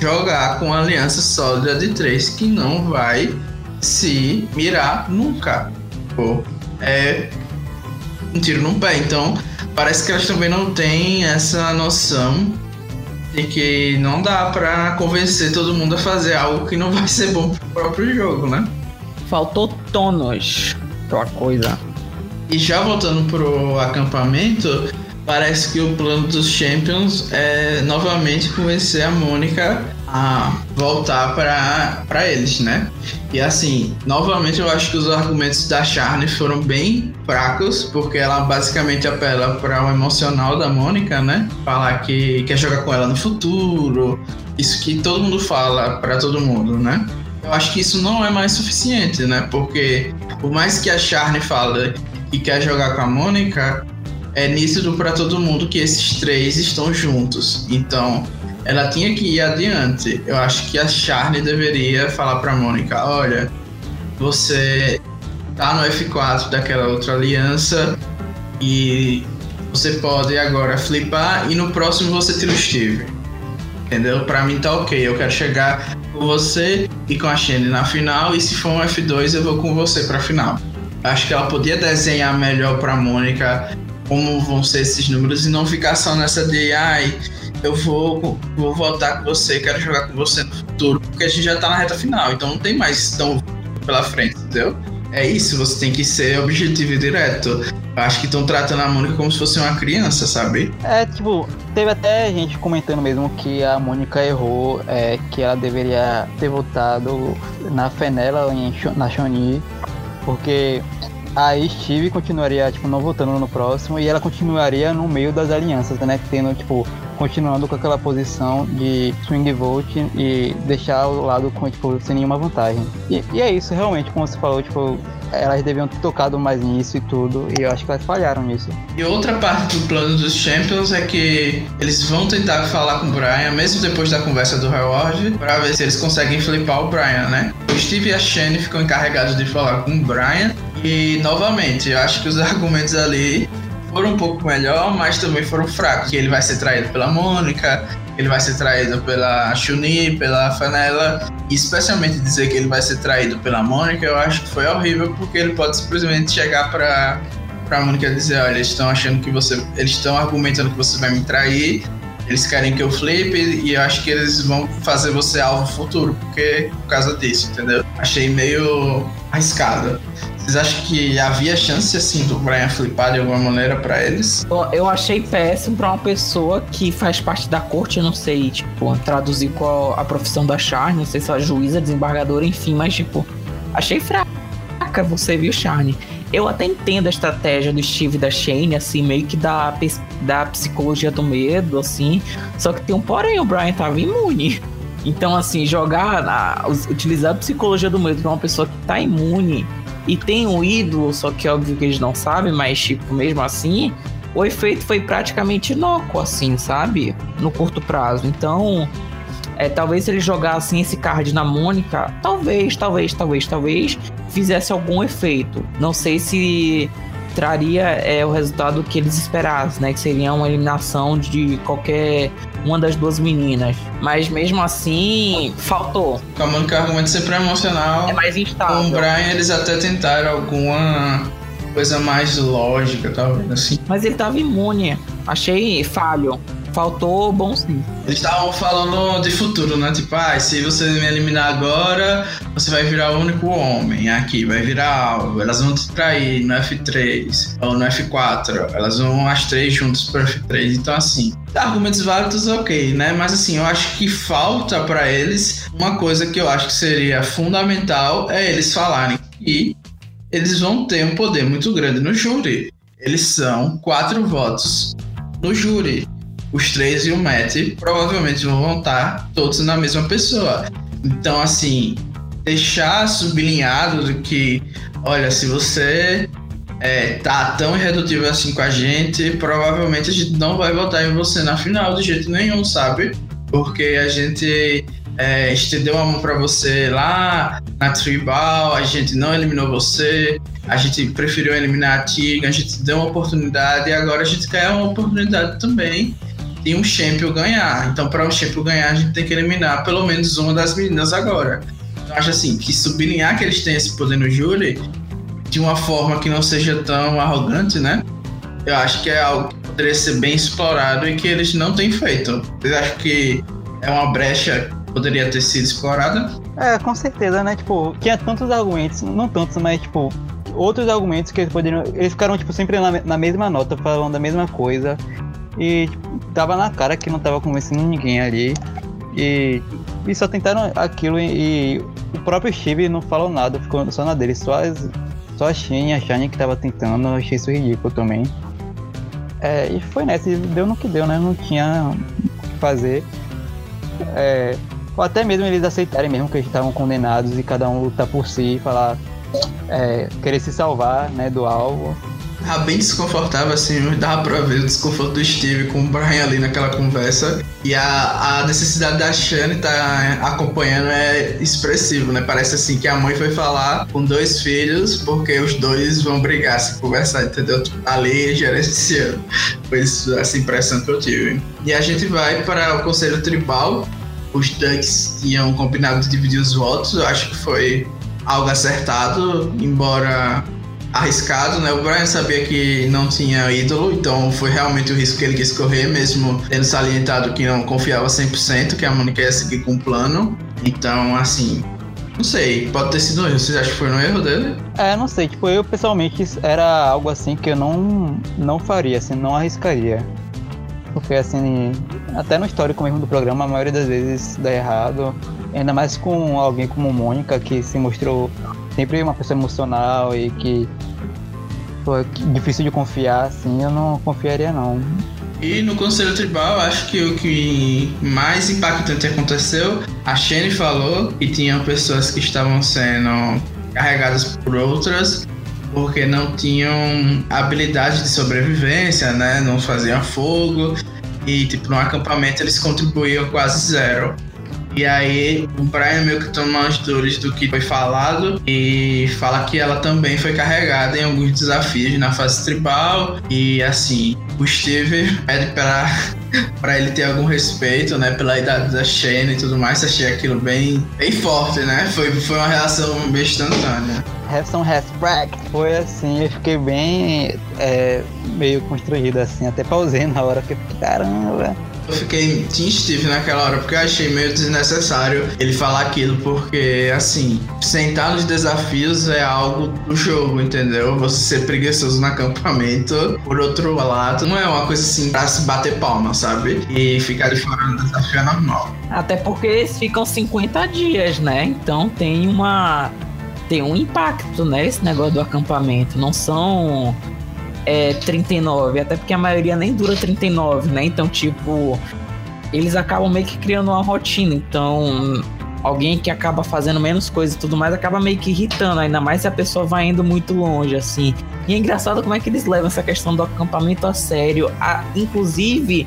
jogar com uma aliança sólida de três que não vai se mirar nunca. Pô, é um tiro no pé. Então, parece que elas também não têm essa noção de que não dá para convencer todo mundo a fazer algo que não vai ser bom pro próprio jogo, né? Faltou tonos pra coisa. E já voltando pro acampamento, parece que o plano dos Champions é novamente convencer a Mônica a voltar para eles, né? E assim, novamente eu acho que os argumentos da Charlie foram bem fracos, porque ela basicamente apela para o emocional da Mônica, né? Falar que quer jogar com ela no futuro, isso que todo mundo fala para todo mundo, né? Eu acho que isso não é mais suficiente, né? Porque por mais que a Charlie fala que quer jogar com a Mônica, é nítido para todo mundo que esses três estão juntos. Então, ela tinha que ir adiante. Eu acho que a Charlie deveria falar para Mônica: olha, você tá no F4 daquela outra aliança e você pode agora flipar e no próximo você tira o Steve. Entendeu? Para mim tá ok. Eu quero chegar com você e com a Shandy na final e se for um F2 eu vou com você para final. Acho que ela podia desenhar melhor para Mônica como vão ser esses números e não ficar só nessa de ai, eu vou, vou voltar com você, quero jogar com você no futuro, porque a gente já tá na reta final, então não tem mais tão pela frente, entendeu? É isso, você tem que ser objetivo e direto. Acho que estão tratando a Mônica como se fosse uma criança, sabe? É, tipo, teve até gente comentando mesmo que a Mônica errou, é, que ela deveria ter votado na Fenella em, na Shoni, porque Aí Steve continuaria, tipo, não votando no próximo e ela continuaria no meio das alianças, né? Tendo, tipo, continuando com aquela posição de swing vote e deixar o lado com, tipo, sem nenhuma vantagem. E, e, é isso, realmente, como você falou, tipo, elas deviam ter tocado mais nisso e tudo, e eu acho que elas falharam nisso. E outra parte do plano dos Champions é que eles vão tentar falar com o Brian, mesmo depois da conversa do Howard, para ver se eles conseguem flipar o Brian, né? O Steve e a Shane ficam encarregados de falar com o Brian, e novamente, eu acho que os argumentos ali foram um pouco melhor, mas também foram fracos. Que ele vai ser traído pela Mônica, ele vai ser traído pela Chuni, pela Fanella. E especialmente dizer que ele vai ser traído pela Mônica, eu acho que foi horrível, porque ele pode simplesmente chegar pra, pra Mônica e dizer, olha, eles estão achando que você. Eles estão argumentando que você vai me trair. Eles querem que eu flipe e eu acho que eles vão fazer você alvo futuro, porque por causa disso, entendeu? Achei meio arriscado Vocês acham que havia chance, assim, do Brian flipar de alguma maneira para eles? Eu achei péssimo para uma pessoa que faz parte da corte, eu não sei, tipo, traduzir qual a profissão da Char, não sei se ela é juíza, desembargadora, enfim, mas, tipo, achei fraca você, viu, Charne? Eu até entendo a estratégia do Steve e da Shane, assim, meio que da, da psicologia do medo, assim. Só que tem um porém, o Brian tava imune. Então, assim, jogar, a, utilizar a psicologia do medo pra uma pessoa que tá imune e tem um ídolo, só que óbvio que eles não sabem, mas tipo, mesmo assim, o efeito foi praticamente inócuo, assim, sabe? No curto prazo. Então, é, talvez se eles jogassem esse card na Mônica, talvez, talvez, talvez, talvez fizesse algum efeito. Não sei se traria é, o resultado que eles esperassem, né? Que seria uma eliminação de qualquer uma das duas meninas. Mas mesmo assim, faltou. Com a Mônica argumento sempre emocional. É mais instável. Com o Brian, eles até tentaram alguma coisa mais lógica, talvez, assim. Mas ele tava imune. Achei falho faltou bom sim. Eles estavam falando de futuro, né? Tipo, ah, se você me eliminar agora, você vai virar o único homem aqui, vai virar algo. Elas vão te trair no F3 ou no F4. Elas vão as três juntas pro F3. Então, assim, argumentos válidos, ok, né? Mas assim, eu acho que falta para eles uma coisa que eu acho que seria fundamental é eles falarem que eles vão ter um poder muito grande no júri. Eles são quatro votos no júri os três e o Matt provavelmente vão estar todos na mesma pessoa. Então, assim, deixar sublinhado do que, olha, se você é, tá tão irredutível assim com a gente, provavelmente a gente não vai votar em você na final de jeito nenhum, sabe? Porque a gente é, estendeu a mão para você lá na Tribal, a gente não eliminou você, a gente preferiu eliminar a Tiga, a gente deu uma oportunidade e agora a gente quer uma oportunidade também e um champion ganhar. Então, para um champion ganhar, a gente tem que eliminar pelo menos uma das meninas agora. Eu acho assim, que sublinhar que eles têm esse poder no júri de uma forma que não seja tão arrogante, né? Eu acho que é algo que poderia ser bem explorado e que eles não têm feito. Vocês acham que é uma brecha que poderia ter sido explorada? É, com certeza, né? Tipo, tinha tantos argumentos, não tantos, mas tipo, outros argumentos que eles poderiam. Eles ficaram, tipo, sempre na, na mesma nota, falando da mesma coisa. E tipo, tava na cara que não tava convencendo ninguém ali. E, e só tentaram aquilo e, e o próprio Steve não falou nada, ficou só na dele, só, as, só a Shane e a Shane que tava tentando, achei isso ridículo também. É, e foi nessa, deu no que deu, né? Não tinha o que fazer. É, ou até mesmo eles aceitarem mesmo que eles estavam condenados e cada um lutar por si e falar, é, querer se salvar né, do alvo. Tava bem desconfortável, assim, dava pra ver o desconforto do Steve com o Brian ali naquela conversa. E a, a necessidade da Shane tá acompanhando é expressivo, né? Parece assim que a mãe foi falar com dois filhos porque os dois vão brigar, se conversar, entendeu? Ali gerenciando. Foi essa impressão que eu tive. E a gente vai para o Conselho Tribal. Os Ducks tinham combinado de dividir os votos. Eu acho que foi algo acertado, embora arriscado, né? O Brian sabia que não tinha ídolo, então foi realmente o risco que ele quis correr, mesmo tendo salientado que não confiava 100%, que a Mônica ia seguir com o plano. Então, assim, não sei, pode ter sido um erro. Vocês acham que foi um erro dele? É, não sei. Tipo, eu pessoalmente era algo assim que eu não, não faria, assim, não arriscaria. Porque, assim, até no histórico mesmo do programa, a maioria das vezes dá errado. Ainda mais com alguém como Mônica, que se mostrou sempre uma pessoa emocional e que pô, difícil de confiar, assim, eu não confiaria não. E no Conselho Tribal, acho que o que mais impactante aconteceu, a Shane falou que tinham pessoas que estavam sendo carregadas por outras porque não tinham habilidade de sobrevivência, né? Não faziam fogo e tipo no acampamento eles contribuíam quase zero. E aí o Brian meio que toma as dores do que foi falado e fala que ela também foi carregada em alguns desafios na fase tribal. E assim, o Steve pede pra, pra ele ter algum respeito, né? Pela idade da Shane e tudo mais. Achei aquilo bem, bem forte, né? Foi, foi uma reação bem instantânea. Have some respect. Foi assim, eu fiquei bem é, meio construído assim, até pausei na hora que caramba. Eu fiquei Team Steve naquela hora, porque eu achei meio desnecessário ele falar aquilo, porque, assim, sentar nos desafios é algo do jogo, entendeu? Você ser preguiçoso no acampamento, por outro lado, não é uma coisa assim pra se bater palma, sabe? E ficar de fora do desafio é normal. Até porque eles ficam 50 dias, né? Então tem uma. Tem um impacto, né? Esse negócio do acampamento. Não são é, 39, até porque a maioria nem dura 39, né? Então, tipo, eles acabam meio que criando uma rotina. Então, alguém que acaba fazendo menos coisas e tudo mais acaba meio que irritando, ainda mais se a pessoa vai indo muito longe, assim. E é engraçado como é que eles levam essa questão do acampamento a sério, a, inclusive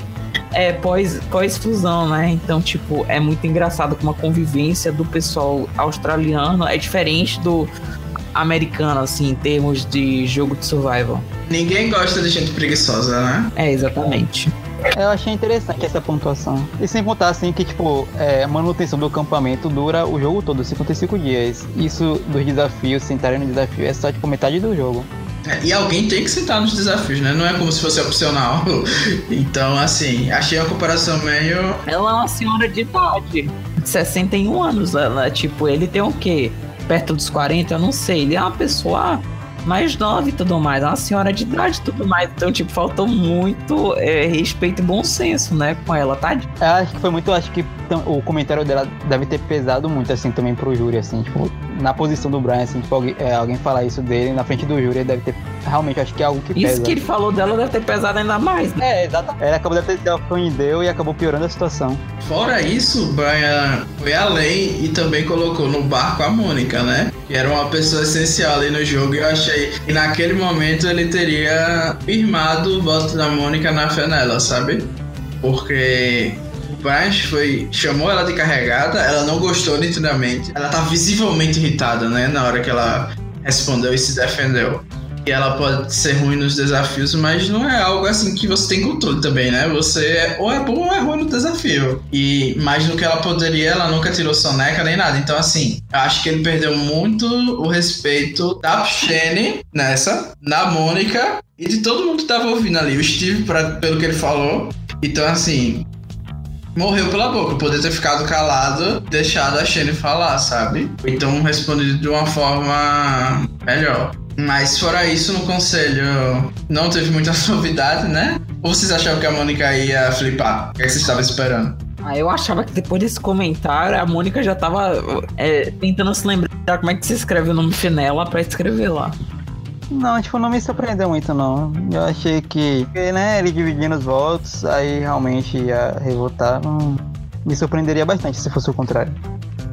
é, pós, pós-fusão, né? Então, tipo, é muito engraçado como a convivência do pessoal australiano é diferente do americano, assim, em termos de jogo de survival. Ninguém gosta de gente preguiçosa, né? É, exatamente. Eu achei interessante essa pontuação. E sem contar, assim, que, tipo, é, a manutenção do acampamento dura o jogo todo, 55 dias. Isso dos desafios, sentarem no desafio, é só, tipo, metade do jogo. É, e alguém tem que sentar nos desafios, né? Não é como se fosse opcional. Então, assim, achei a comparação meio. Ela é uma senhora de idade. 61 anos. Ela, tipo, ele tem o quê? Perto dos 40? Eu não sei. Ele é uma pessoa mais nova e tudo mais. É uma senhora de idade e tudo mais. Então, tipo, faltou muito é, respeito e bom senso, né? Com ela, tá? Acho que foi muito. Acho que o comentário dela deve ter pesado muito, assim, também pro júri, assim, tipo, na posição do Brian, assim, tipo, alguém, é, alguém falar isso dele na frente do júri deve ter. Realmente, acho que é algo que Isso pesa. que ele falou dela deve ter pesado ainda mais, né? É, exatamente. Ele acabou de ter se ofendeu e acabou piorando a situação. Fora isso, o Brian foi além e também colocou no barco a Mônica, né? Que era uma pessoa essencial ali no jogo. E eu achei que naquele momento ele teria firmado o voto da Mônica na Fenella, sabe? Porque Brian foi, chamou ela de carregada, ela não gostou nitidamente. Ela tá visivelmente irritada, né? Na hora que ela respondeu e se defendeu. E ela pode ser ruim nos desafios, mas não é algo assim que você tem controle também, né? Você é, ou é bom ou é ruim no desafio. E mais do que ela poderia, ela nunca tirou soneca nem nada. Então, assim, eu acho que ele perdeu muito o respeito da Shane nessa, da Mônica e de todo mundo que tava ouvindo ali. O Steve, pra, pelo que ele falou. Então, assim, morreu pela boca. Poder ter ficado calado, deixado a Shane falar, sabe? Então respondido de uma forma melhor. Mas fora isso, no conselho não teve muita novidade, né? Ou vocês achavam que a Mônica ia flipar? O que, é que vocês estavam esperando? Ah, eu achava que depois desse comentário a Mônica já tava é, tentando se lembrar como é que se escreve o nome Finela pra escrever lá. Não, tipo, não me surpreendeu muito, não. Eu achei que, né, ele dividindo os votos, aí realmente ia revotar. Não me surpreenderia bastante se fosse o contrário.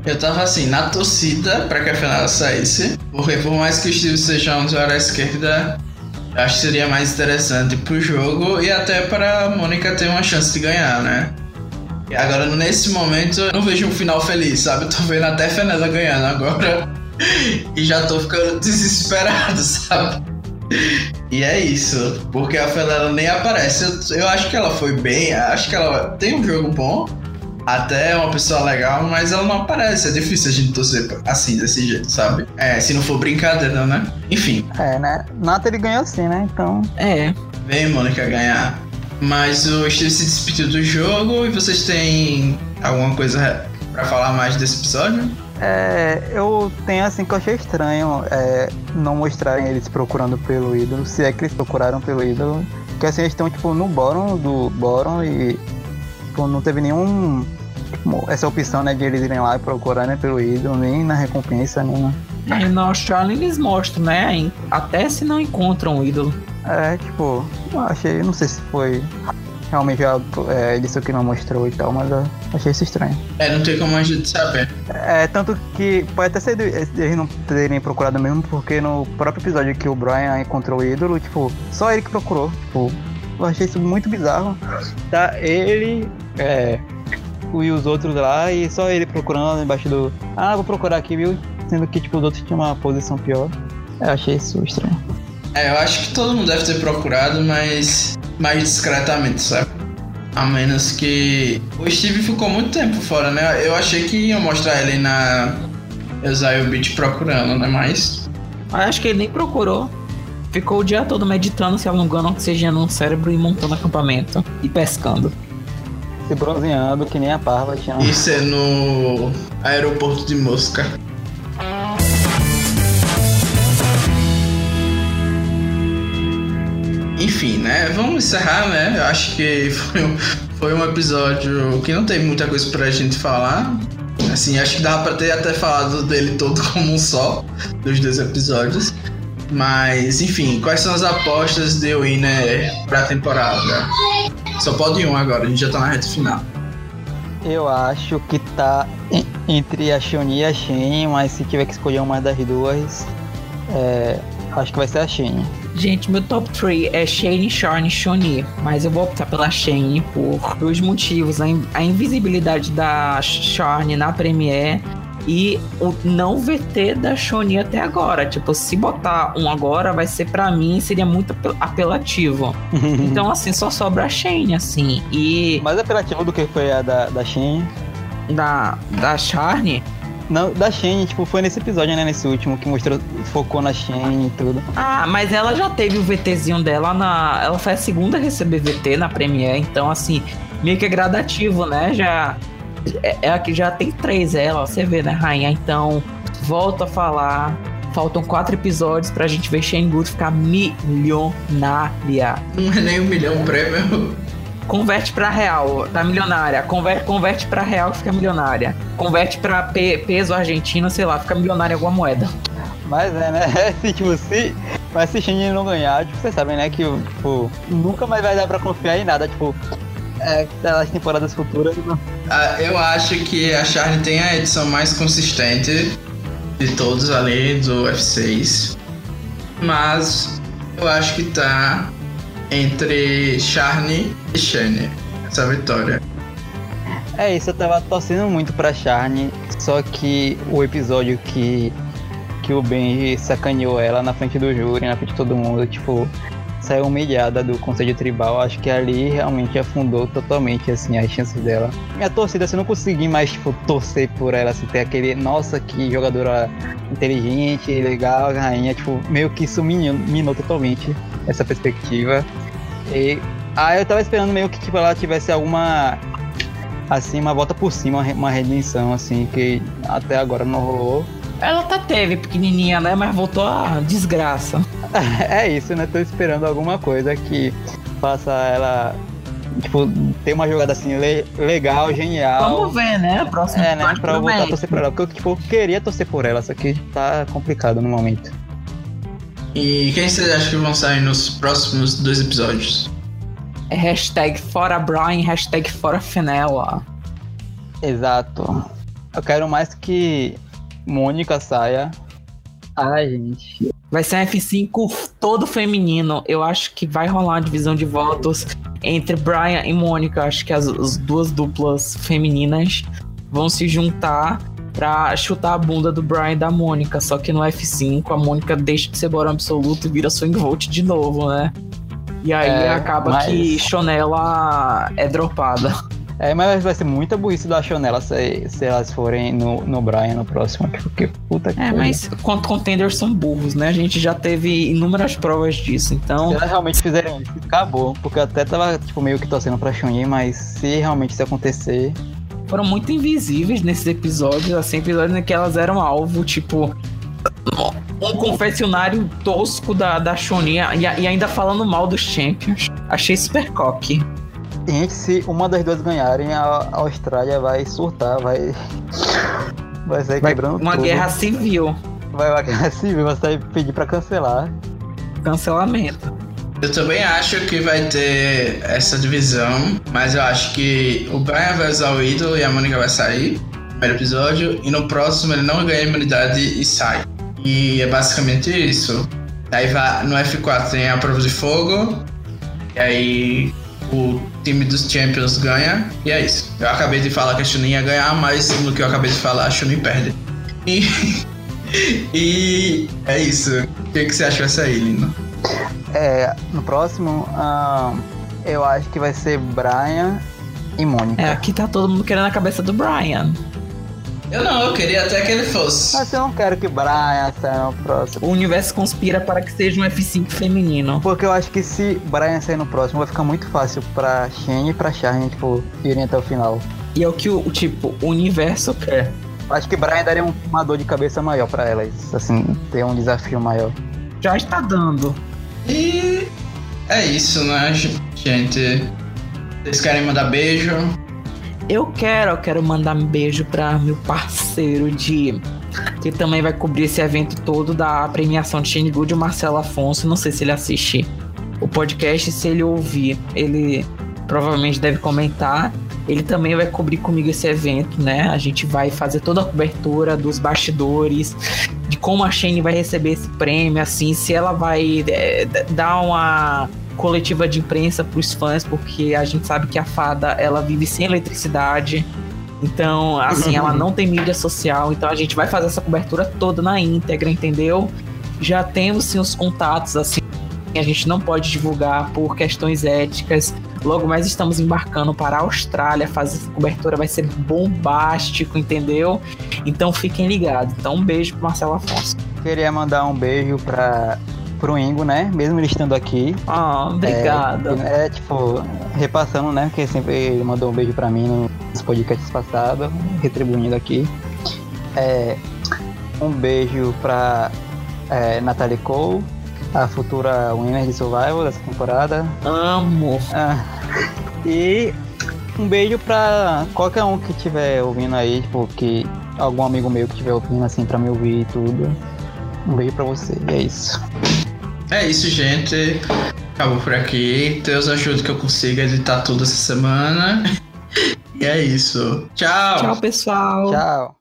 Eu tava assim, na torcida pra que a final saísse, porque por mais que o Steve seja um usuário à esquerda, acho que seria mais interessante pro jogo e até para a Mônica ter uma chance de ganhar, né? Agora, nesse momento, eu não vejo um final feliz, sabe? Eu tô vendo até a Fenella ganhando agora e já tô ficando desesperado, sabe? E é isso, porque a Fenella nem aparece. Eu, eu acho que ela foi bem, acho que ela tem um jogo bom, até é uma pessoa legal, mas ela não aparece. É difícil a gente torcer assim, desse jeito, sabe? É, se não for brincadeira, né? Enfim. É, né? Nata ele ganhou assim, né? Então. É. Vem, Mônica, ganhar. Mas o Steve se despediu do jogo e vocês têm alguma coisa pra falar mais desse episódio? É, eu tenho assim que eu achei estranho é, não mostrarem eles procurando pelo ídolo, se é que eles procuraram pelo ídolo. Que assim, eles estão tipo no bórum do bórum e tipo, não teve nenhum tipo, essa opção né, de eles irem lá e procurarem pelo ídolo, nem na recompensa, nem na... E no Australia eles mostram, né? Até se não encontram o ídolo. É, tipo, achei, não sei se foi realmente é, isso que não mostrou e tal, mas eu achei isso estranho. É, não tem como a gente saber. É, tanto que pode até ser eles não terem procurado mesmo, porque no próprio episódio que o Brian encontrou o ídolo, tipo, só ele que procurou. Tipo, eu achei isso muito bizarro. Tá ele, é, e os outros lá, e só ele procurando embaixo do. Ah, vou procurar aqui, viu? Sendo que, tipo, os outros tinham uma posição pior. Eu achei isso estranho. É, eu acho que todo mundo deve ter procurado, mas mais discretamente, sabe? A menos que. O Steve ficou muito tempo fora, né? Eu achei que iam mostrar ele na Exile Beach procurando, né? Mas. Acho que ele nem procurou. Ficou o dia todo meditando, se alongando oxigênio no cérebro e montando acampamento e pescando. se bronzeando que nem a parva tinha. Isso é no aeroporto de Mosca. Enfim, né? Vamos encerrar, né? Eu acho que foi um, foi um episódio que não tem muita coisa pra gente falar. Assim, acho que dava pra ter até falado dele todo como um só, dos dois episódios. Mas, enfim, quais são as apostas de Winner pra temporada? Só pode um agora, a gente já tá na reta final. Eu acho que tá entre a Shoni e a Shen, mas se tiver que escolher uma das duas, é, acho que vai ser a Shen. Gente, meu top 3 é Shane, Shorn e Shoni, mas eu vou optar pela Shane por dois motivos. A, in a invisibilidade da Shorn na Premiere e o não VT da Shoni até agora. Tipo, se botar um agora, vai ser para mim, seria muito apelativo. então, assim, só sobra a Shane, assim. E. Mais apelativo do que foi a da, da Shane? Da, da Charne? Não, da Shane, tipo, foi nesse episódio, né? Nesse último, que mostrou, focou na Shane e tudo. Ah, mas ela já teve o VTzinho dela na. Ela foi a segunda a receber VT na Premiere, então, assim, meio que é gradativo, né? Já. É, é a que já tem três, ela, você vê, né, rainha? Então, volto a falar. Faltam quatro episódios pra gente ver Shane Good ficar milionária. Não é nem um milhão prêmio. Converte pra real, tá milionária. Converte, converte pra real, fica milionária. Converte pra pe peso argentino, sei lá, fica milionária alguma moeda. Mas é, né? Se, tipo, se. Mas se não ganhar, tipo, vocês sabem, né? Que, tipo, nunca mais vai dar pra confiar em nada. Tipo, é, das temporadas futuras. Não. Ah, eu acho que a Charlie tem a edição mais consistente de todos ali do F6. Mas eu acho que tá entre Charne e Shane. Essa vitória. É isso, eu tava torcendo muito pra Charne, só que o episódio que, que o Benji sacaneou ela na frente do júri, na frente de todo mundo, tipo, saiu humilhada do Conselho Tribal, acho que ali realmente afundou totalmente, assim, as chances dela. Minha torcida, assim, eu não consegui mais, tipo, torcer por ela, assim, ter aquele, nossa, que jogadora inteligente, legal, rainha, tipo, meio que isso minou, minou totalmente essa perspectiva. E aí eu tava esperando meio que, tipo, ela tivesse alguma, assim, uma volta por cima, uma redenção, assim, que até agora não rolou. Ela até teve pequenininha, né? Mas voltou a desgraça. é isso, né? Tô esperando alguma coisa que faça ela tipo, ter uma jogada assim le legal, genial. Vamos ver, né? Próximo é, né? Pra eu voltar a torcer por ela. Porque eu, tipo, eu queria torcer por ela, só que tá complicado no momento. E quem vocês acham que vão sair nos próximos dois episódios? É hashtag fora Brian, hashtag fora Fenella. Exato. Eu quero mais que Mônica saia. Ai, gente. Vai ser um F5 todo feminino. Eu acho que vai rolar uma divisão de votos entre Brian e Mônica. Acho que as, as duas duplas femininas vão se juntar pra chutar a bunda do Brian e da Mônica. Só que no F5 a Mônica deixa de ser Bora Absoluto e vira Swing Volt de novo, né? E aí é, acaba mas... que Shonella é dropada. É, mas vai ser muita burrice da Shonella se, se elas forem no, no Brian no próximo. Porque puta que É, mas quanto contenders são burros, né? A gente já teve inúmeras provas disso, então. Se elas realmente fizerem isso, acabou. Porque eu até tava, tipo, meio que torcendo pra Shonin, mas se realmente isso acontecer. Foram muito invisíveis nesses episódios, assim, episódios em que elas eram alvo, tipo. Um confessionário tosco da, da Shonin e, e ainda falando mal dos Champions. Achei super coque. Gente, se uma das duas ganharem, a Austrália vai surtar, vai. Vai sair vai, quebrando Uma tudo. guerra civil. Vai uma guerra civil, você vai pedir pra cancelar. Cancelamento. Eu também acho que vai ter essa divisão, mas eu acho que o Brian vai usar o ídolo e a Mônica vai sair no primeiro episódio, e no próximo ele não ganha imunidade e sai. E é basicamente isso. Aí vai, no F4 tem a prova de fogo, e aí o time dos Champions ganha, e é isso. Eu acabei de falar que a Chunin ia ganhar, mas no que eu acabei de falar, a Chunin perde. E, e é isso. O que, que você que vai sair, Lino? É, no próximo, uh, eu acho que vai ser Brian e Mônica. É, aqui tá todo mundo querendo a cabeça do Brian. Eu não, eu queria até que ele fosse. Mas eu não quero que Brian saia no próximo. O universo conspira para que seja um F5 feminino. Porque eu acho que se Brian sair no próximo, vai ficar muito fácil pra Shane e pra Charlie, tipo, irem até o final. E é o que o, tipo, o universo quer. Acho que Brian daria um- uma dor de cabeça maior pra elas, assim, ter um desafio maior. Já está dando. E é isso, né, gente? Vocês querem mandar beijo? Eu quero, eu quero mandar um beijo pra meu parceiro de. Que também vai cobrir esse evento todo da premiação de Shane Good, o Marcelo Afonso. Não sei se ele assiste o podcast, se ele ouvir, ele provavelmente deve comentar. Ele também vai cobrir comigo esse evento, né? A gente vai fazer toda a cobertura dos bastidores, de como a Shane vai receber esse prêmio, assim, se ela vai é, dar uma coletiva de imprensa para os fãs, porque a gente sabe que a fada ela vive sem eletricidade. Então, assim, ela não tem mídia social, então a gente vai fazer essa cobertura toda na íntegra, entendeu? Já temos sim os contatos, assim, a gente não pode divulgar por questões éticas. Logo mais estamos embarcando para a Austrália, fazer essa cobertura vai ser bombástico, entendeu? Então fiquem ligados. Então um beijo pro Marcelo Afonso. Queria mandar um beijo pra, pro Ingo, né? Mesmo ele estando aqui. Ah, obrigada. É, é, tipo, repassando, né? Porque sempre ele mandou um beijo pra mim nos podcasts passados, retribuindo aqui. É, um beijo pra é, Natalie Cole, a futura winner de Survival dessa temporada. Amo. Ah, e um beijo pra qualquer um que estiver ouvindo aí, tipo, que algum amigo meu que estiver ouvindo assim pra me ouvir e tudo. Um beijo pra você, e é isso. É isso, gente. Acabou por aqui. Deus ajude que eu consiga editar tudo essa semana. E é isso. Tchau. Tchau, pessoal. Tchau.